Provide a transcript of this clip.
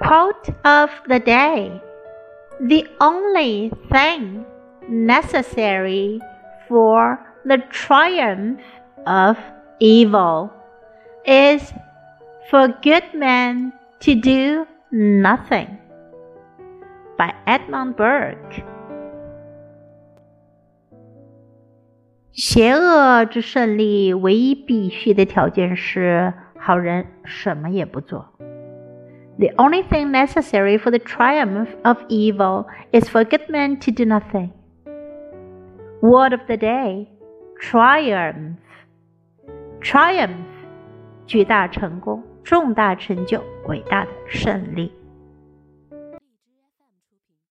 Quote of the day The only thing necessary for the triumph of evil is for good men to do nothing. By Edmund Burke. 邪恶之胜利唯一必须的条件是好人什么也不做。 The only thing necessary for the triumph of evil is for good men to do nothing. Word of the day triumph. Triumph 巨大成功、重大成就、伟大的胜利。